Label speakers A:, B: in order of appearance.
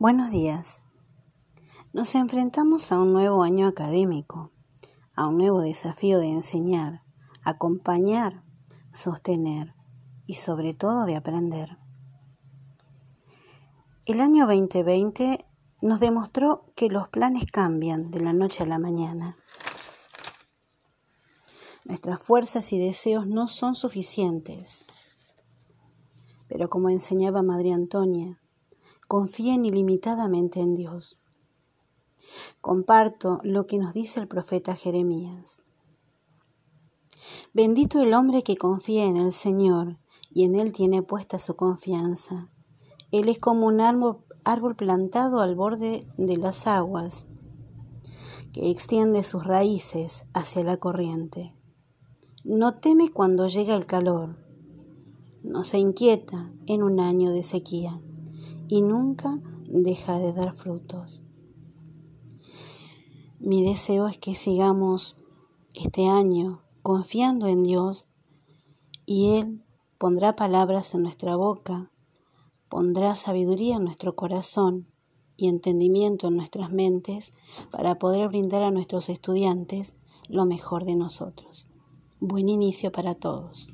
A: Buenos días. Nos enfrentamos a un nuevo año académico, a un nuevo desafío de enseñar, acompañar, sostener y sobre todo de aprender. El año 2020 nos demostró que los planes cambian de la noche a la mañana. Nuestras fuerzas y deseos no son suficientes. Pero como enseñaba Madre Antonia, confíen ilimitadamente en Dios. Comparto lo que nos dice el profeta Jeremías. Bendito el hombre que confía en el Señor y en Él tiene puesta su confianza. Él es como un árbol, plantado al borde de las aguas, que extiende sus raíces hacia la corriente. No teme cuando llega el calor, no se inquieta en un año de sequía y nunca deja de dar frutos. Mi deseo es que sigamos este año confiando en Dios y Él pondrá palabras en nuestra boca, pondrá sabiduría en nuestro corazón y entendimiento en nuestras mentes para poder brindar a nuestros estudiantes lo mejor de nosotros. Buen inicio para todos.